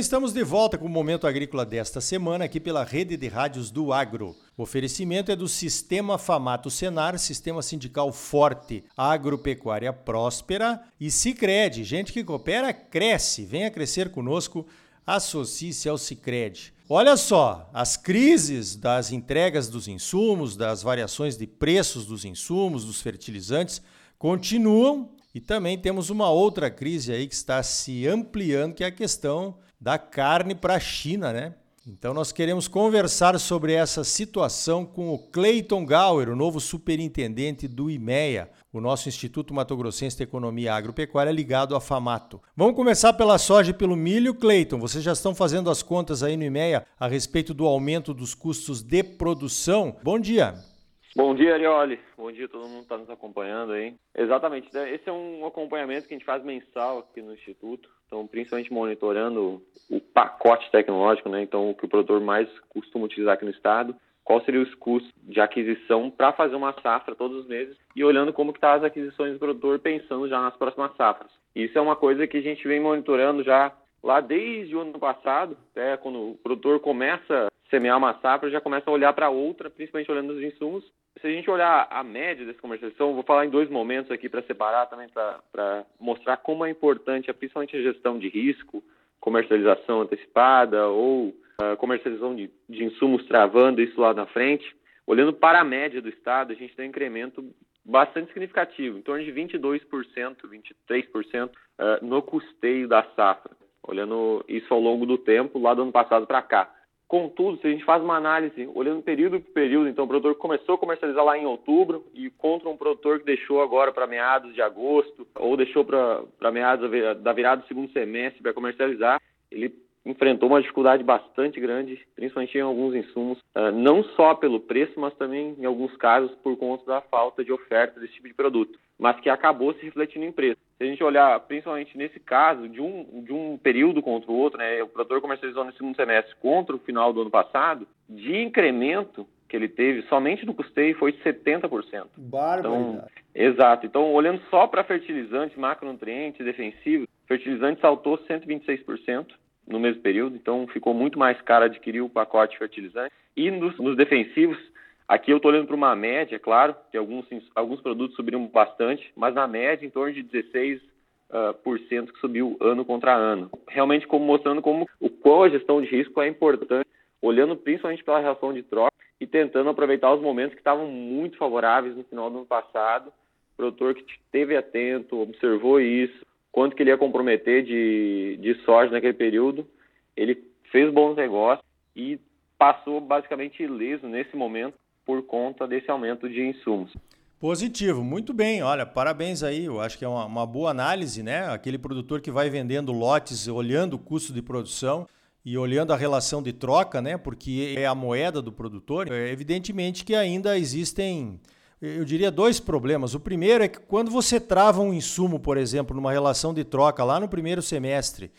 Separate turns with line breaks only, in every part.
bem, estamos de volta com o Momento Agrícola desta semana aqui pela Rede de Rádios do Agro. O oferecimento é do Sistema Famato Senar, Sistema Sindical Forte, Agropecuária Próspera e Cicred. Gente que coopera, cresce. Venha crescer conosco, associe-se ao Cicred. Olha só, as crises das entregas dos insumos, das variações de preços dos insumos, dos fertilizantes, continuam e também temos uma outra crise aí que está se ampliando, que é a questão da carne para a China, né? Então nós queremos conversar sobre essa situação com o Clayton Gauer, o novo superintendente do IMEA, o nosso Instituto Mato Grossense de Economia Agropecuária ligado à FAMATO. Vamos começar pela soja e pelo milho, Clayton. Vocês já estão fazendo as contas aí no IMEA a respeito do aumento dos custos de produção. Bom dia.
Bom dia, Arioli. Bom dia, todo mundo está nos acompanhando aí. Exatamente, né? esse é um acompanhamento que a gente faz mensal aqui no Instituto, então principalmente monitorando o pacote tecnológico, né? Então o que o produtor mais costuma utilizar aqui no estado, qual seria os custos de aquisição para fazer uma safra todos os meses e olhando como que está as aquisições do produtor pensando já nas próximas safras. Isso é uma coisa que a gente vem monitorando já lá desde o ano passado, até quando o produtor começa a semear uma safra, já começa a olhar para outra, principalmente olhando os insumos se a gente olhar a média dessa comercialização, vou falar em dois momentos aqui para separar também, para mostrar como é importante, principalmente a gestão de risco, comercialização antecipada ou uh, comercialização de, de, insumos travando isso lá na frente. Olhando para a média do estado, a gente tem um incremento bastante significativo, em torno de 22%, 23% uh, no custeio da safra. Olhando isso ao longo do tempo, lá do ano passado para cá. Contudo, se a gente faz uma análise olhando período por período, então o produtor começou a comercializar lá em outubro e contra um produtor que deixou agora para meados de agosto ou deixou para meados da virada do segundo semestre para comercializar, ele enfrentou uma dificuldade bastante grande, principalmente em alguns insumos, ah, não só pelo preço, mas também em alguns casos por conta da falta de oferta desse tipo de produto, mas que acabou se refletindo em preço. Se a gente olhar, principalmente nesse caso, de um, de um período contra o outro, né, o produtor comercializou no segundo semestre contra o final do ano passado, de incremento que ele teve somente no custeio foi de 70%.
Bárbaro.
Então, exato. Então, olhando só para fertilizantes, macronutrientes, defensivos, fertilizante saltou 126% no mesmo período, então ficou muito mais caro adquirir o pacote fertilizante. E nos, nos defensivos, Aqui eu estou olhando para uma média, claro, que alguns, alguns produtos subiram bastante, mas na média em torno de 16% uh, por cento que subiu ano contra ano. Realmente como mostrando como o qual a gestão de risco é importante, olhando principalmente pela relação de troca e tentando aproveitar os momentos que estavam muito favoráveis no final do ano passado. O produtor que esteve atento, observou isso, quanto que ele ia comprometer de, de soja naquele período, ele fez bons negócios e passou basicamente ileso nesse momento por conta desse aumento de insumos.
Positivo, muito bem. Olha, parabéns aí. Eu acho que é uma, uma, boa análise, né? Aquele produtor que vai vendendo lotes, olhando o custo de produção e olhando a relação de troca, né? Porque é a moeda do produtor. É evidentemente que ainda existem, eu diria, dois problemas. O primeiro é que quando você trava um insumo, por exemplo, numa relação de troca lá no primeiro semestre,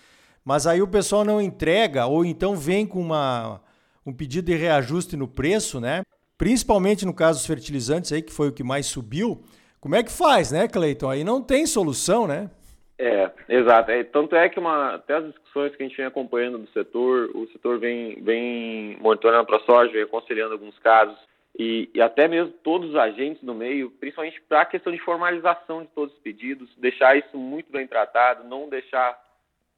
mas aí o pessoal não entrega ou então vem com uma, um pedido de reajuste no preço, né? principalmente no caso dos fertilizantes aí, que foi o que mais subiu. Como é que faz, né, Cleiton? Aí não tem solução, né?
É, exato. É, tanto é que uma, até as discussões que a gente vem acompanhando do setor, o setor vem, vem monitorando para a soja, aconselhando alguns casos, e, e, até mesmo todos os agentes do meio, principalmente para a questão de formalização de todos os pedidos, deixar isso muito bem tratado, não deixar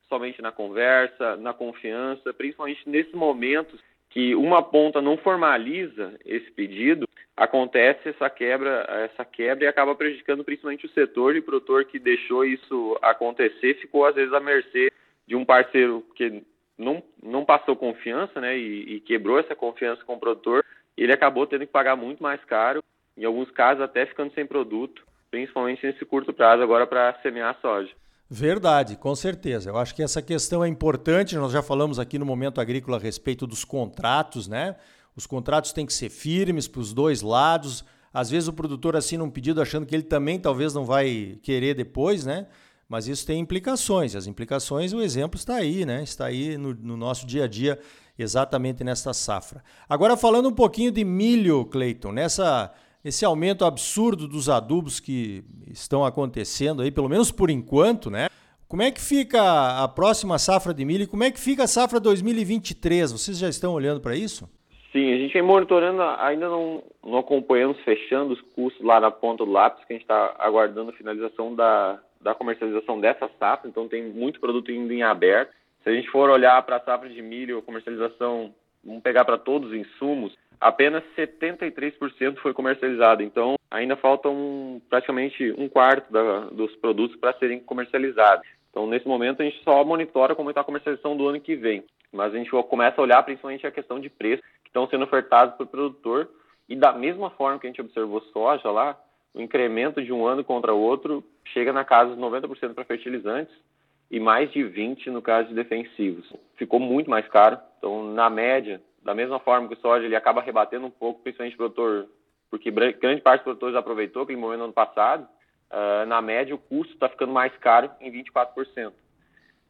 somente na conversa, na confiança, principalmente nesses momentos que uma ponta não formaliza esse pedido, acontece essa quebra, essa quebra e acaba prejudicando principalmente o setor e o produtor que deixou isso acontecer ficou às vezes à mercê de um parceiro que não, não passou confiança, né, e, e quebrou essa confiança com o produtor, ele acabou tendo que pagar muito mais caro, em alguns casos até ficando sem produto, principalmente nesse curto prazo agora para semear soja.
Verdade, com certeza. Eu acho que essa questão é importante. Nós já falamos aqui no Momento Agrícola a respeito dos contratos, né? Os contratos têm que ser firmes para os dois lados. Às vezes o produtor assina um pedido achando que ele também talvez não vai querer depois, né? Mas isso tem implicações. As implicações, o exemplo está aí, né? Está aí no, no nosso dia a dia, exatamente nesta safra. Agora, falando um pouquinho de milho, Cleiton, nessa esse aumento absurdo dos adubos que estão acontecendo aí, pelo menos por enquanto, né? Como é que fica a próxima safra de milho e como é que fica a safra 2023? Vocês já estão olhando para isso?
Sim, a gente vem monitorando, ainda não, não acompanhamos fechando os custos lá na ponta do lápis, que a gente está aguardando a finalização da, da comercialização dessa safra, então tem muito produto indo em aberto. Se a gente for olhar para a safra de milho, comercialização, vamos pegar para todos os insumos, apenas 73% foi comercializado. Então, ainda falta um, praticamente um quarto da, dos produtos para serem comercializados. Então, nesse momento, a gente só monitora como está a comercialização do ano que vem. Mas a gente começa a olhar principalmente a questão de preço que estão sendo ofertados para o produtor. E da mesma forma que a gente observou soja lá, o incremento de um ano contra o outro chega na casa dos 90% para fertilizantes e mais de 20% no caso de defensivos. Ficou muito mais caro. Então, na média, da mesma forma que o soja ele acaba rebatendo um pouco, principalmente o produtor, porque grande parte dos produtores aproveitou aquele momento no ano passado, uh, na média o custo está ficando mais caro em 24%.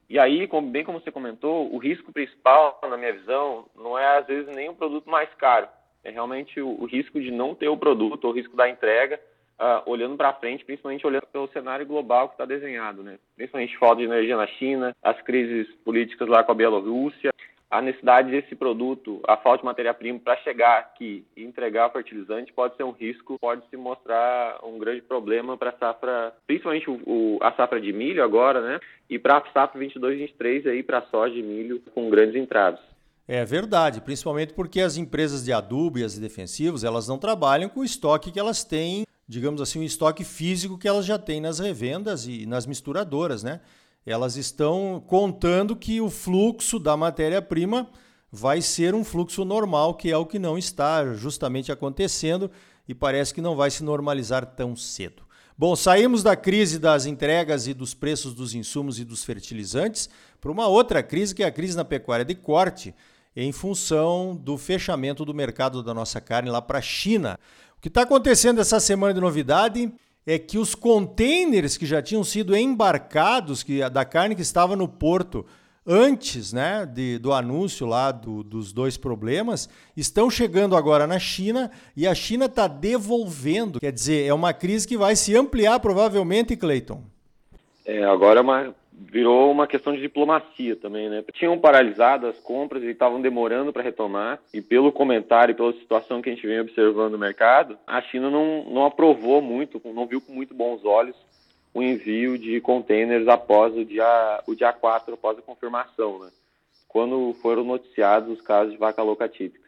E aí, como, bem como você comentou, o risco principal, na minha visão, não é às vezes nem o produto mais caro, é realmente o, o risco de não ter o produto, o risco da entrega, uh, olhando para frente, principalmente olhando pelo cenário global que está desenhado, né? Principalmente falta de energia na China, as crises políticas lá com a Bielorrússia, a necessidade desse produto, a falta de matéria-prima para chegar aqui e entregar o fertilizante pode ser um risco, pode se mostrar um grande problema para a safra, principalmente o, o, a safra de milho agora, né? E para a safra 22, 23 aí para soja e milho com grandes entraves.
É verdade, principalmente porque as empresas de adubo e as defensivos, elas não trabalham com o estoque que elas têm, digamos assim, um estoque físico que elas já têm nas revendas e nas misturadoras, né? elas estão contando que o fluxo da matéria-prima vai ser um fluxo normal, que é o que não está justamente acontecendo e parece que não vai se normalizar tão cedo. Bom, saímos da crise das entregas e dos preços dos insumos e dos fertilizantes para uma outra crise, que é a crise na pecuária de corte, em função do fechamento do mercado da nossa carne lá para a China. Que está acontecendo essa semana de novidade é que os containers que já tinham sido embarcados, que da carne que estava no porto antes né, de, do anúncio lá do, dos dois problemas, estão chegando agora na China e a China está devolvendo. Quer dizer, é uma crise que vai se ampliar provavelmente, Cleiton.
É, agora é uma virou uma questão de diplomacia também, né? Tinham paralisado as compras e estavam demorando para retomar. E pelo comentário, pela situação que a gente vem observando no mercado, a China não, não aprovou muito, não viu com muito bons olhos o envio de containers após o dia, o dia 4, após a confirmação, né? Quando foram noticiados os casos de vaca louca típica.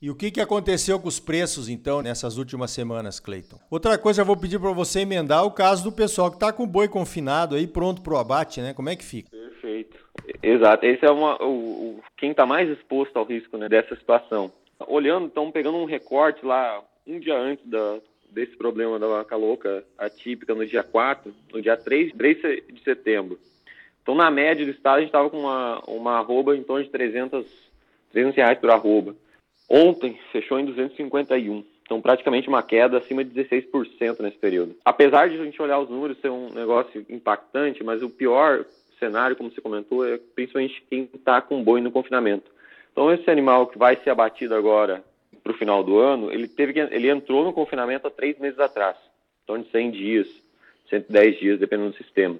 E o que, que aconteceu com os preços, então, nessas últimas semanas, Cleiton? Outra coisa, eu vou pedir para você emendar o caso do pessoal que está com o boi confinado aí, pronto para o abate, né? Como é que fica?
Perfeito. Exato. Esse é uma, o, o quem está mais exposto ao risco né, dessa situação. Olhando, então, pegando um recorte lá, um dia antes da, desse problema da vaca louca atípica, no dia 4, no dia 3, 3 de setembro. Então, na média do estado, a gente estava com uma, uma arroba em torno de 300, 300 reais por arroba. Ontem fechou em 251. Então, praticamente uma queda acima de 16% nesse período. Apesar de a gente olhar os números ser um negócio impactante, mas o pior cenário, como você comentou, é principalmente quem está com boi no confinamento. Então, esse animal que vai ser abatido agora para o final do ano, ele, teve que, ele entrou no confinamento há três meses atrás, torno de 100 dias, 110 dias, dependendo do sistema.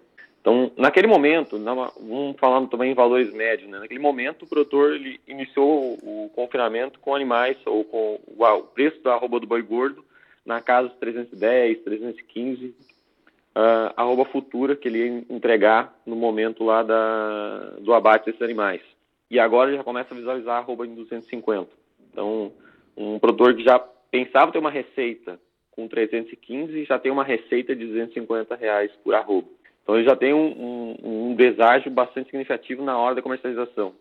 Então, naquele momento, vamos falando também em valores médios, né? naquele momento o produtor ele iniciou o confinamento com animais, ou com o preço da arroba do boi gordo, na casa dos 310, 315, uh, arroba futura que ele ia entregar no momento lá da, do abate desses animais. E agora já começa a visualizar a arroba em 250. Então, um produtor que já pensava ter uma receita com 315 já tem uma receita de 250 reais por arroba. Então ele já tem um, um, um deságio bastante significativo na hora da comercialização.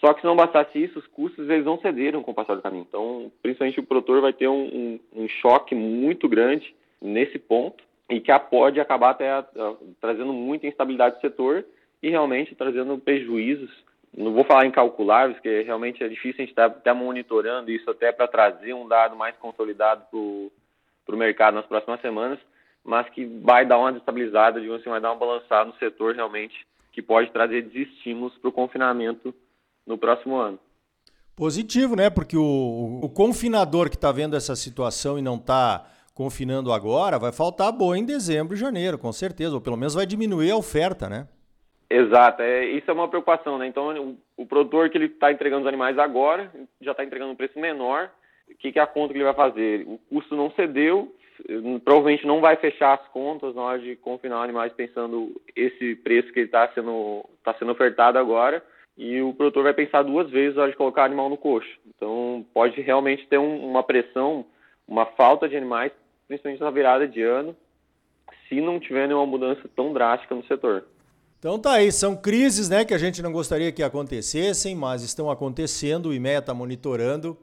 Só que se não bastasse isso, os custos eles não cederam com o passar do caminho. Então, principalmente o produtor vai ter um, um, um choque muito grande nesse ponto e que pode acabar até a, a, trazendo muita instabilidade do setor e realmente trazendo prejuízos. Não vou falar incalculáveis, porque realmente é difícil a gente estar tá, tá monitorando isso até para trazer um dado mais consolidado para o mercado nas próximas semanas, mas que vai dar uma destabilizada, digamos assim, vai dar uma balançada no setor realmente, que pode trazer desestímulos para o confinamento no próximo ano.
Positivo, né? Porque o, o confinador que está vendo essa situação e não está confinando agora, vai faltar boa em dezembro e janeiro, com certeza, ou pelo menos vai diminuir a oferta, né?
Exato, é, isso é uma preocupação, né? Então, o, o produtor que ele está entregando os animais agora, já está entregando um preço menor, o que, que é a conta que ele vai fazer? O custo não cedeu, provavelmente não vai fechar as contas na hora de confinar animais pensando esse preço que está sendo, tá sendo ofertado agora, e o produtor vai pensar duas vezes na hora de colocar animal no coxo. Então, pode realmente ter um, uma pressão, uma falta de animais, principalmente na virada de ano, se não tiver nenhuma mudança tão drástica no setor.
Então tá aí, são crises né, que a gente não gostaria que acontecessem, mas estão acontecendo, o IMEA está monitorando.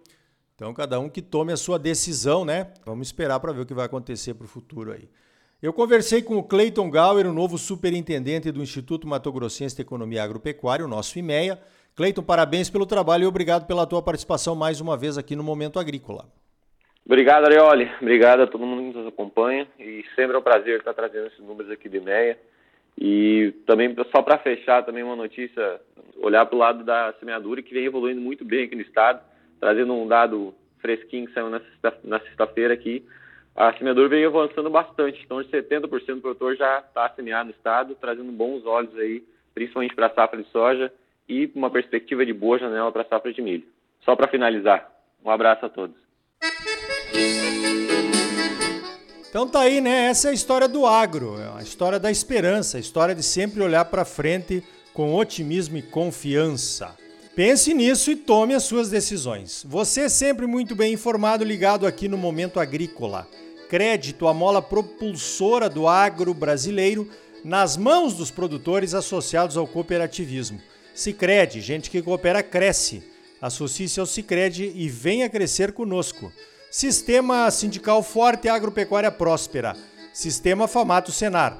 Então cada um que tome a sua decisão, né? Vamos esperar para ver o que vai acontecer para o futuro aí. Eu conversei com o Cleiton Gauer, o novo superintendente do Instituto Mato Grossense de Economia Agropecuária, o nosso IMEA. Cleiton, parabéns pelo trabalho e obrigado pela tua participação mais uma vez aqui no Momento Agrícola.
Obrigado, Arioli. Obrigado a todo mundo que nos acompanha e sempre é um prazer estar trazendo esses números aqui do IMEA. E também, só para fechar, também uma notícia, olhar para o lado da semeadura, que vem evoluindo muito bem aqui no estado, trazendo um dado fresquinho que saiu na sexta-feira aqui. A semeadura vem avançando bastante, então de 70% do produtor já está semeado no estado, trazendo bons olhos aí, principalmente para a safra de soja e uma perspectiva de boa janela para a safra de milho. Só para finalizar, um abraço a todos.
Então tá aí, né? Essa é a história do agro, é a história da esperança, a história de sempre olhar para frente com otimismo e confiança. Pense nisso e tome as suas decisões. Você é sempre muito bem informado, ligado aqui no Momento Agrícola. Crédito, a mola propulsora do agro brasileiro, nas mãos dos produtores associados ao cooperativismo. Sicredi, gente que coopera cresce. Associe-se ao Sicredi e venha crescer conosco. Sistema Sindical Forte Agropecuária Próspera. Sistema Famato Senar.